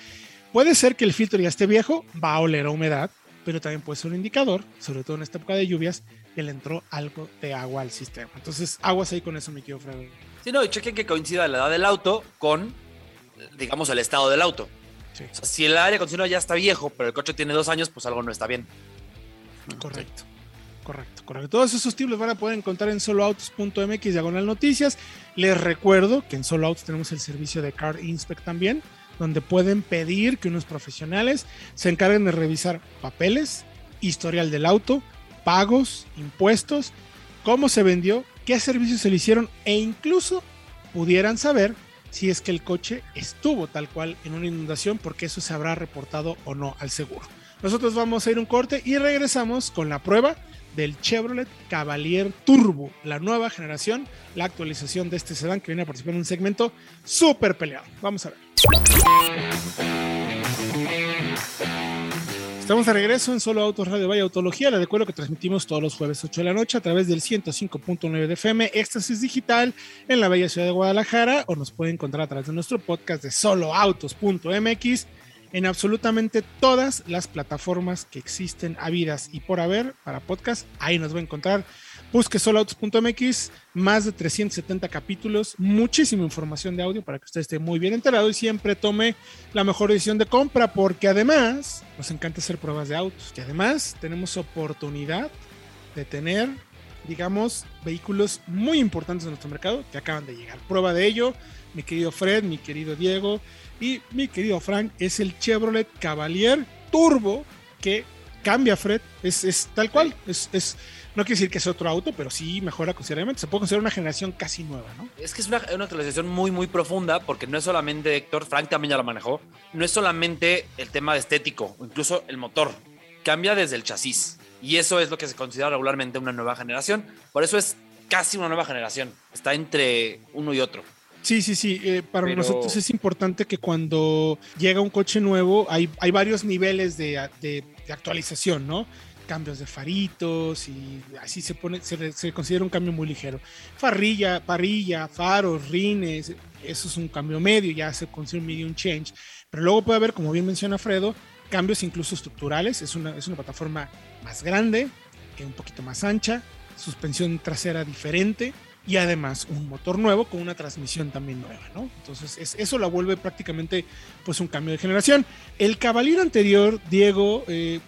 Puede ser que el filtro ya esté viejo, va a oler a humedad, pero también puede ser un indicador, sobre todo en esta época de lluvias, que le entró algo de agua al sistema. Entonces, aguas ahí con eso, mi querido Fredo. Sí, no, y chequen que coincida la edad del auto con, digamos, el estado del auto. Sí, O sea, si el aire acondicionado ya está viejo, pero el coche tiene dos años, pues algo no está bien. correcto. Correcto, correcto. Todos esos tips los van a poder encontrar en soloautos.mx diagonal noticias. Les recuerdo que en Solo Autos tenemos el servicio de Car Inspect también, donde pueden pedir que unos profesionales se encarguen de revisar papeles, historial del auto, pagos, impuestos, cómo se vendió, qué servicios se le hicieron e incluso pudieran saber si es que el coche estuvo tal cual en una inundación, porque eso se habrá reportado o no al seguro. Nosotros vamos a ir un corte y regresamos con la prueba del Chevrolet Cavalier Turbo, la nueva generación, la actualización de este sedán que viene a participar en un segmento súper peleado. Vamos a ver. Estamos de regreso en Solo Autos Radio Vaya Autología. Les recuerdo que transmitimos todos los jueves 8 de la noche a través del 105.9 de FM, Éxtasis Digital, en la bella ciudad de Guadalajara, o nos pueden encontrar a través de nuestro podcast de soloautos.mx en absolutamente todas las plataformas que existen habidas y por haber para podcast. Ahí nos va a encontrar. Busque soloautos.mx, más de 370 capítulos, muchísima información de audio para que usted esté muy bien enterado y siempre tome la mejor decisión de compra, porque además nos encanta hacer pruebas de autos y además tenemos oportunidad de tener, digamos, vehículos muy importantes en nuestro mercado que acaban de llegar. Prueba de ello, mi querido Fred, mi querido Diego y mi querido Frank, es el Chevrolet Cavalier Turbo que cambia, Fred. Es, es tal cual. Es, es, no quiere decir que es otro auto, pero sí mejora considerablemente. Se puede considerar una generación casi nueva, ¿no? Es que es una, una actualización muy, muy profunda porque no es solamente, Héctor, Frank también ya lo manejó, no es solamente el tema de estético, incluso el motor. Cambia desde el chasis. Y eso es lo que se considera regularmente una nueva generación. Por eso es casi una nueva generación. Está entre uno y otro. Sí, sí, sí. Eh, para Pero- nosotros es importante que cuando llega un coche nuevo hay, hay varios niveles de, de- de actualización, ¿no? Cambios de faritos y así se pone, se, se considera un cambio muy ligero. Farrilla, parrilla, faros, rines, eso es un cambio medio, ya se considera un medium change. Pero luego puede haber, como bien menciona Fredo, cambios incluso estructurales. Es una, es una plataforma más grande, un poquito más ancha, suspensión trasera diferente y además un motor nuevo con una transmisión también nueva, ¿no? Entonces es- eso la vuelve prácticamente pues un cambio de generación. El Cavalier anterior, Diego, eh,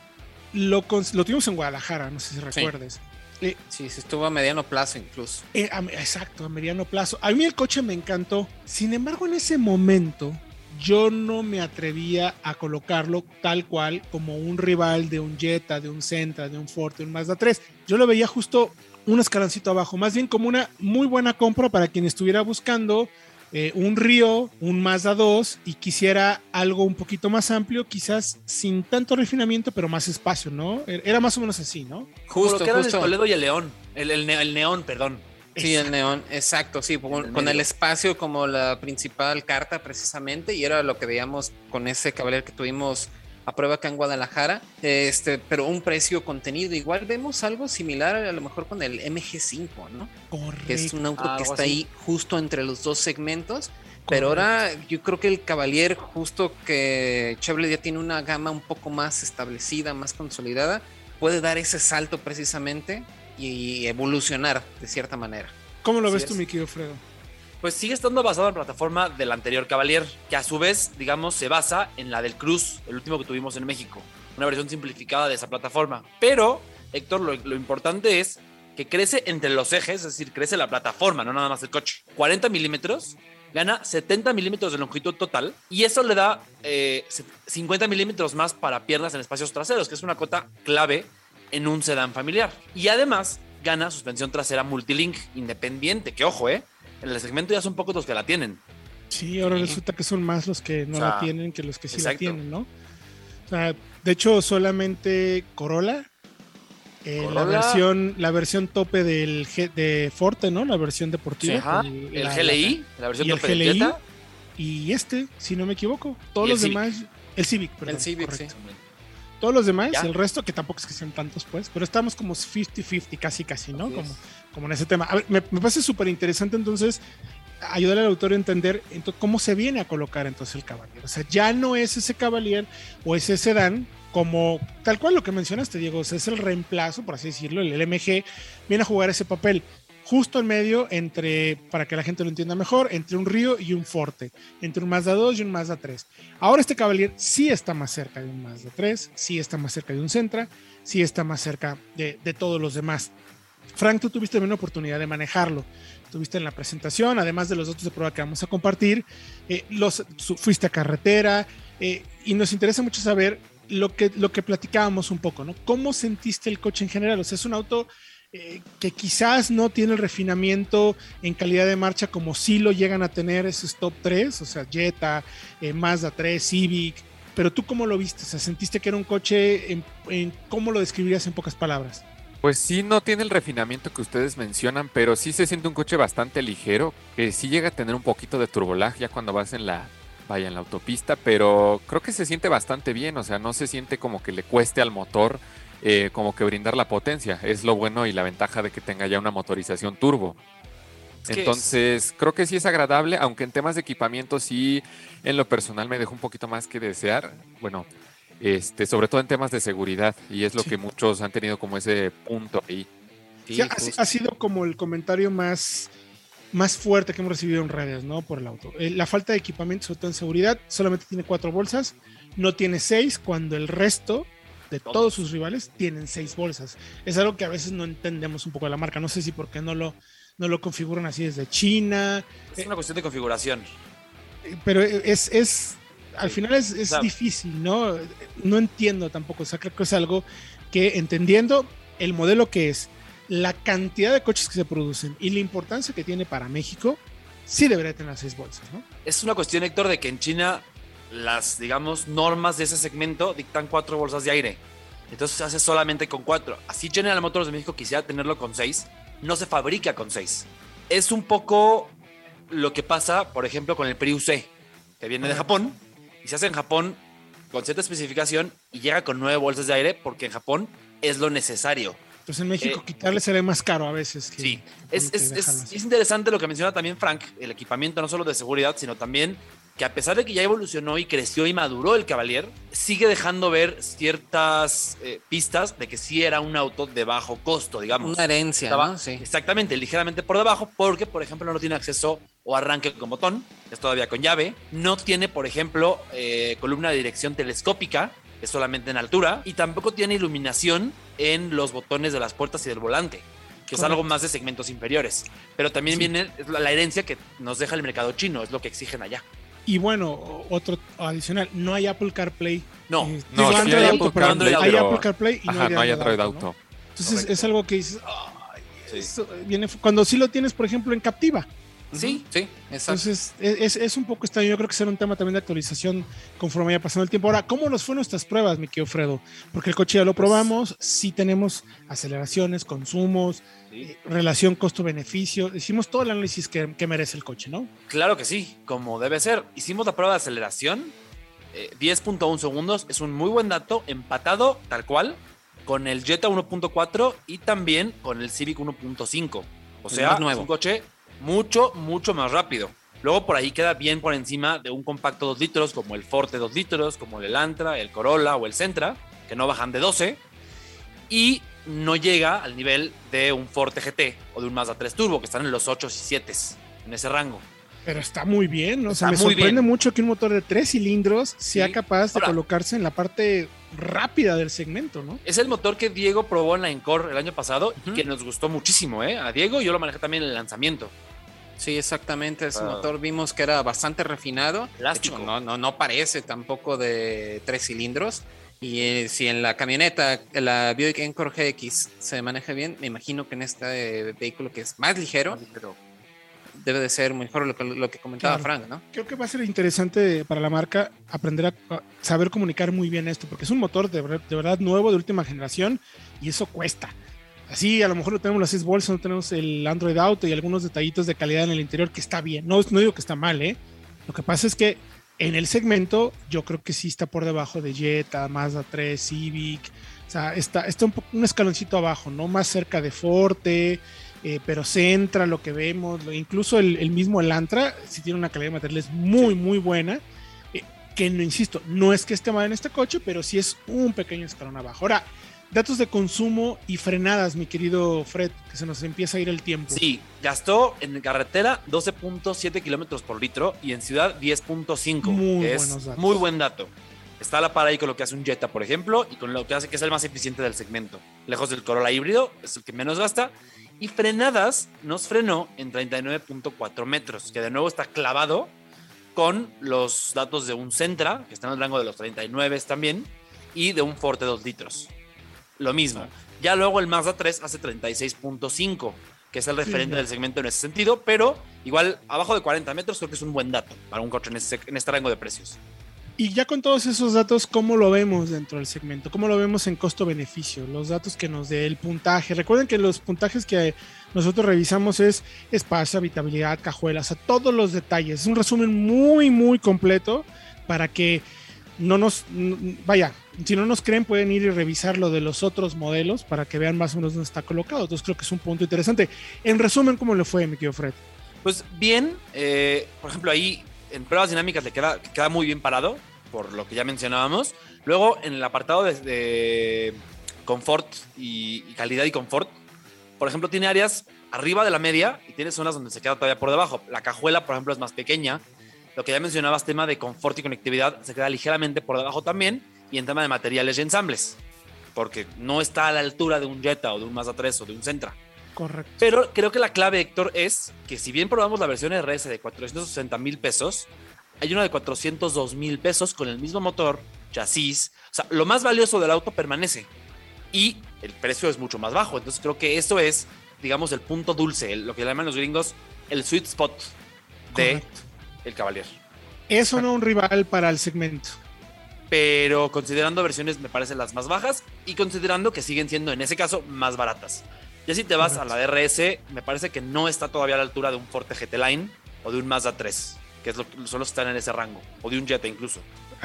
lo, lo tuvimos en Guadalajara, no sé si recuerdes. Eh, Sí, se estuvo a mediano plazo incluso. eh, a- exacto, a mediano plazo. A mí el coche me encantó. Sin embargo, en ese momento yo no me atrevía a colocarlo tal cual como un rival de un Jetta, de un Sentra, de un Ford, de un Mazda 3. Yo lo veía justo un escaloncito abajo, más bien como una muy buena compra para quien estuviera buscando eh, un Río, un Mazda 2 y quisiera algo un poquito más amplio, quizás sin tanto refinamiento, pero más espacio, ¿no? Era más o menos así, ¿no? Justo, lo que era justo. el Toledo y el León. El, el ne- el neón, perdón. Sí, el neón, exacto, sí, con, el con el medio. espacio como la principal carta precisamente, y era lo que veíamos con ese Cavalier que tuvimos a prueba acá en Guadalajara, este, pero un precio contenido. Igual vemos algo similar a lo mejor con el MG5, ¿no? Correcto. Que es un auto Ah, que está así. ahí justo entre los dos segmentos. Pero ahora yo creo que el Cavalier, justo que Chevrolet ya tiene una gama un poco más establecida, más consolidada, puede dar ese salto precisamente y evolucionar de cierta manera. ¿Cómo lo Así ves tú, mi querido Fredo? Pues sigue estando basado en la plataforma del anterior Cavalier, que a su vez, digamos, se basa en la del Cruz, el último que tuvimos en México. Una versión simplificada de esa plataforma. Pero, Héctor, lo, importante es que crece entre los ejes, es decir, crece la plataforma, no nada más el coche. 40 milímetros, gana 70 milímetros de longitud total y eso le da eh, 50 milímetros más para piernas en espacios traseros, que es una cota clave en un sedán familiar. Y además gana suspensión trasera multilink independiente, que ojo, ¿eh? En el segmento ya son pocos los que la tienen. Sí, ahora Sí. resulta que son más los que no O sea, la tienen que los que sí la tienen, ¿no? O sea, de hecho, solamente Corolla, eh, la versión, la versión tope del G- de Forte, ¿no? La versión deportiva. Ajá, el- el la- GLI, la versión y el tope GLI. Y este, si no me equivoco. Todos los Civic. demás, el Civic, perdón, el Civic, correcto. sí. Todos los demás, Ya. el resto, que tampoco es que sean tantos, pues, pero estamos como 50-50, casi, casi, ¿no? Así Como, es. Como en ese tema. A ver, me, me parece súper interesante entonces ayudar al autor a entender entonces, cómo se viene a colocar entonces el Cavalier. O sea, ya no es ese Cavalier o ese sedán como tal cual lo que mencionaste, Diego, o sea, es el reemplazo, por así decirlo, el LMG viene a jugar ese papel justo en medio entre, para que la gente lo entienda mejor, entre un Río y un Forte, entre un Mazda 2 y un Mazda 3. Ahora este Cavalier sí está más cerca de un Mazda 3, sí está más cerca de un Sentra, sí está más cerca de, de todos los demás. Frank, tú tuviste una oportunidad de manejarlo. Estuviste en la presentación, además de los datos de prueba que vamos a compartir. eh, los, fuiste a carretera eh, y nos interesa mucho saber lo que, platicábamos un poco, ¿no? ¿Cómo sentiste el coche en general? O sea, es un auto eh, que quizás no tiene el refinamiento en calidad de marcha como sí lo llegan a tener esos top 3, o sea, Jetta, Mazda 3, Civic. Pero tú, ¿cómo lo viste? O sea, ¿sentiste que era un coche? ¿Cómo lo describirías en pocas palabras? Pues sí, no tiene el refinamiento que ustedes mencionan, pero sí se siente un coche bastante ligero, que sí llega a tener un poquito de turbolag ya cuando vas en la, vaya, en la autopista, pero creo que se siente bastante bien, o sea, no se siente como que le cueste al motor eh, como que brindar la potencia. Es lo bueno y la ventaja de que tenga ya una motorización turbo. Entonces, creo que sí es agradable, aunque en temas de equipamiento sí, en lo personal me dejó un poquito más que desear. Bueno, este, sobre todo en temas de seguridad, y es lo Sí. que muchos han tenido como ese punto ahí. Sí, ha, ha sido como el comentario más, más fuerte que hemos recibido en redes, ¿no? Por el auto. Eh, la falta de equipamiento, sobre todo en seguridad, solamente tiene cuatro bolsas, no tiene seis, cuando el resto de Todos. sus rivales tienen seis bolsas. Es algo que a veces no entendemos un poco de la marca. No sé si por qué no lo, no lo configuran así desde China, Es una cuestión de configuración. eh, pero es, es al final es, es difícil, ¿no? No entiendo tampoco, o sea, creo que es algo que entendiendo el modelo que es, la cantidad de coches que se producen y la importancia que tiene para México, sí debería tener las seis bolsas, ¿no? Es una cuestión, Héctor, de que en China las, digamos, normas de ese segmento dictan cuatro bolsas de aire. Entonces se hace solamente con cuatro. Así General Motors de México quisiera tenerlo con seis. No se fabrica con seis. Es un poco lo que pasa, por ejemplo, con el Prius C, que viene de Japón y se hace en Japón con cierta especificación y llega con nueve bolsas de aire porque en Japón es lo necesario. Entonces en México Eh, quitarle será más caro a veces. Que, Sí, que es, que es- es- interesante lo que menciona también Frank, el equipamiento no solo de seguridad, sino también que a pesar de que ya evolucionó y creció y maduró el Cavalier, sigue dejando ver ciertas eh, pistas de que sí era un auto de bajo costo, digamos. Una herencia, Estaba- ¿no? Sí. Exactamente, ligeramente por debajo, porque, por ejemplo, no tiene acceso o arranque con botón, es todavía con llave. No tiene, por ejemplo, eh, columna de dirección telescópica, es solamente en altura. Y tampoco tiene iluminación en los botones de las puertas y del volante, que es algo más de segmentos inferiores. Pero también Sí. viene es la, herencia que nos deja el mercado chino, es lo que exigen allá. Y bueno, otro adicional, no hay Apple CarPlay. No, Eh, No, sí Android hay Auto, Apple CarPlay, hay pero- Apple CarPlay y no Ajá, hay, no hay Android Auto, Auto. ¿no? Entonces Correcto. es algo que dices, "Ay, Sí. eso viene cuando sí lo tienes, por ejemplo, en Captiva. Sí, sí, exacto. Entonces, es, es- es un poco extraño. Yo creo que será un tema también de actualización conforme vaya pasando el tiempo. Ahora, ¿cómo nos fueron nuestras pruebas, mi querido Fredo? Porque el coche ya lo probamos, sí tenemos aceleraciones, consumos, eh, relación costo-beneficio. Hicimos todo el análisis que, que merece el coche, ¿no? Claro que sí, como debe ser. Hicimos la prueba de aceleración. eh, 10.1 segundos es un muy buen dato, empatado tal cual con el Jetta 1.4 y también con el Civic 1.5. O sea, nuevo. es un coche mucho, mucho más rápido. Luego por ahí queda bien por encima de un compacto 2 litros como el Forte 2 litros, como el Elantra, el Corolla o el Sentra, que no bajan de 12. Y no llega al nivel de un Forte GT o de un Mazda 3 Turbo, que están en los 8 y 7 en ese rango. Pero está muy bien, ¿no? O sea, me sorprende bien. mucho que un motor de tres cilindros sea Sí. capaz de Ahora- colocarse en la parte rápida del segmento, ¿no? Es el motor que Diego probó en la Encore el año pasado y que nos gustó muchísimo, ¿eh? A Diego yo lo manejé también en el lanzamiento. Sí, exactamente. Ese Ah. motor vimos que era bastante refinado. De Plástico. hecho, no, no, no parece tampoco de tres cilindros. Y eh, si en la camioneta, la Buick Encore GX se maneja bien, me imagino que en este vehículo que es más ligero, debe de ser mejor lo que, lo que comentaba Claro. Frank, ¿no? Creo que va a ser interesante para la marca aprender a, a saber comunicar muy bien esto, porque es un motor de, de verdad nuevo, de última generación, y eso cuesta. Así, a lo mejor no tenemos las seis bolsas, no tenemos el Android Auto y algunos detallitos de calidad en el interior que está bien. No, no digo que está mal, ¿eh? Lo que pasa es que en el segmento yo creo que sí está por debajo de Jetta, Mazda 3, Civic. O sea, está, está un, un escaloncito abajo, ¿no? Más cerca de Forte, eh, pero Centra, lo que vemos, incluso el, el mismo Elantra, si tiene una calidad de materiales muy, muy buena, eh, que no, insisto, no es que esté mal en este coche, pero sí es un pequeño escalón abajo. Ahora, datos de consumo y frenadas, mi querido Fred, que se nos empieza a ir el tiempo. Sí, gastó en carretera 12.7 kilómetros por litro y en ciudad 10.5. Muy es datos. muy buen dato. Está a la par ahí con lo que hace un Jetta, por ejemplo, y con lo que hace que es el más eficiente del segmento. Lejos del Corolla híbrido, es el que menos gasta. Y frenadas nos frenó en 39.4 metros, que de nuevo está clavado con los datos de un Sentra, que está en el rango de los 39 también, y de un Forte 2 litros. Lo mismo. Ya luego el Mazda 3 hace 36.5, que es el referente Sí. del segmento en ese sentido, pero igual abajo de 40 metros creo que es un buen dato para un coche en, ese- en este rango de precios. Y ya con todos esos datos, ¿cómo lo vemos dentro del segmento? ¿Cómo lo vemos en costo-beneficio? Los datos que nos dé el puntaje. Recuerden que los puntajes que nosotros revisamos es espacio, habitabilidad, cajuelas, sea, todos los detalles. Es un resumen muy, muy completo para que no nos, vaya, si no nos creen pueden ir y revisar lo de los otros modelos para que vean más o menos dónde está colocado. Entonces creo que es un punto interesante. En resumen, ¿cómo le fue, mi querido Fred? Pues bien, eh, por ejemplo, ahí en pruebas dinámicas le queda, queda muy bien parado, por lo que ya mencionábamos. Luego, en el apartado de, confort y, y calidad y confort, por ejemplo, tiene áreas arriba de la media y tiene zonas donde se queda todavía por debajo. La cajuela, por ejemplo, es más pequeña. Lo que ya mencionabas, tema de confort y conectividad, se queda ligeramente por debajo también. Y en tema de materiales y ensambles, porque no está a la altura de un Jetta o de un Mazda 3 o de un Sentra. Correcto. Pero creo que la clave, Héctor, es que si bien probamos la versión RS de 460 mil pesos, hay una de 402 mil pesos con el mismo motor, chasis. O sea, lo más valioso del auto permanece y el precio es mucho más bajo. Entonces creo que eso es, digamos, el punto dulce, el- lo que llaman los gringos el sweet spot de Correcto. el Cavalier. Eso no un rival para el segmento. Pero considerando versiones me parecen las más bajas y considerando que siguen siendo en ese caso más baratas. Ya si te vas a la DRS, me parece que no está todavía a la altura de un Forte GT Line o de un Mazda 3, que es lo, que están en ese rango, o de un Jetta incluso.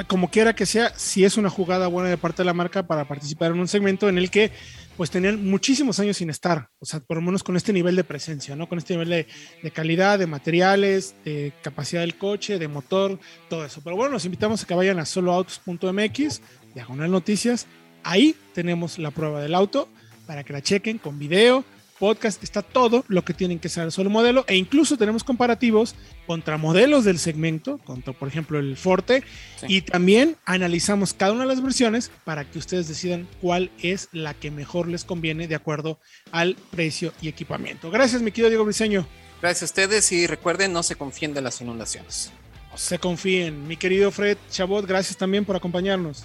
como quiera que sea, sí es una jugada buena de parte de la marca para participar en un segmento en el que pues tenían muchísimos años sin estar, o sea, por lo menos con este nivel de presencia, ¿no? Con este nivel de, de calidad, de materiales, de capacidad del coche, de motor, todo eso. Pero bueno, los invitamos a que vayan a soloautos.mx, diagonal noticias, ahí tenemos la prueba del auto para que la chequen con video, podcast, está todo lo que tienen que saber sobre el modelo e incluso tenemos comparativos contra modelos del segmento, contra por ejemplo el Forte, Sí. y también analizamos cada una de las versiones para que ustedes decidan cuál es la que mejor les conviene de acuerdo al precio y equipamiento. Gracias, mi querido Diego Briseño. Gracias a ustedes y recuerden, no se confíen de las inundaciones. Se confíen. Mi querido Fred Chabot, gracias también por acompañarnos.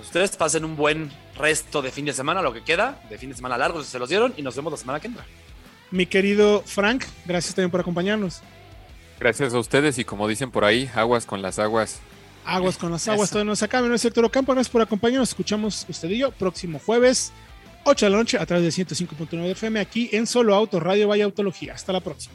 Ustedes pasen un buen resto de fin de semana, lo que queda, de fin de semana largo si se los dieron, y nos vemos la semana que entra. Mi querido Frank, gracias también por acompañarnos. Gracias a ustedes y como dicen por ahí, aguas con las aguas. Aguas con las aguas, Eso. todo nos acaba. Mi nombre es Héctor Ocampo, gracias por acompañarnos. Escuchamos usted y yo próximo jueves, 8 de la noche, a través de 105.9 FM, aquí en Solo Auto Radio Vaya Autología. Hasta la próxima.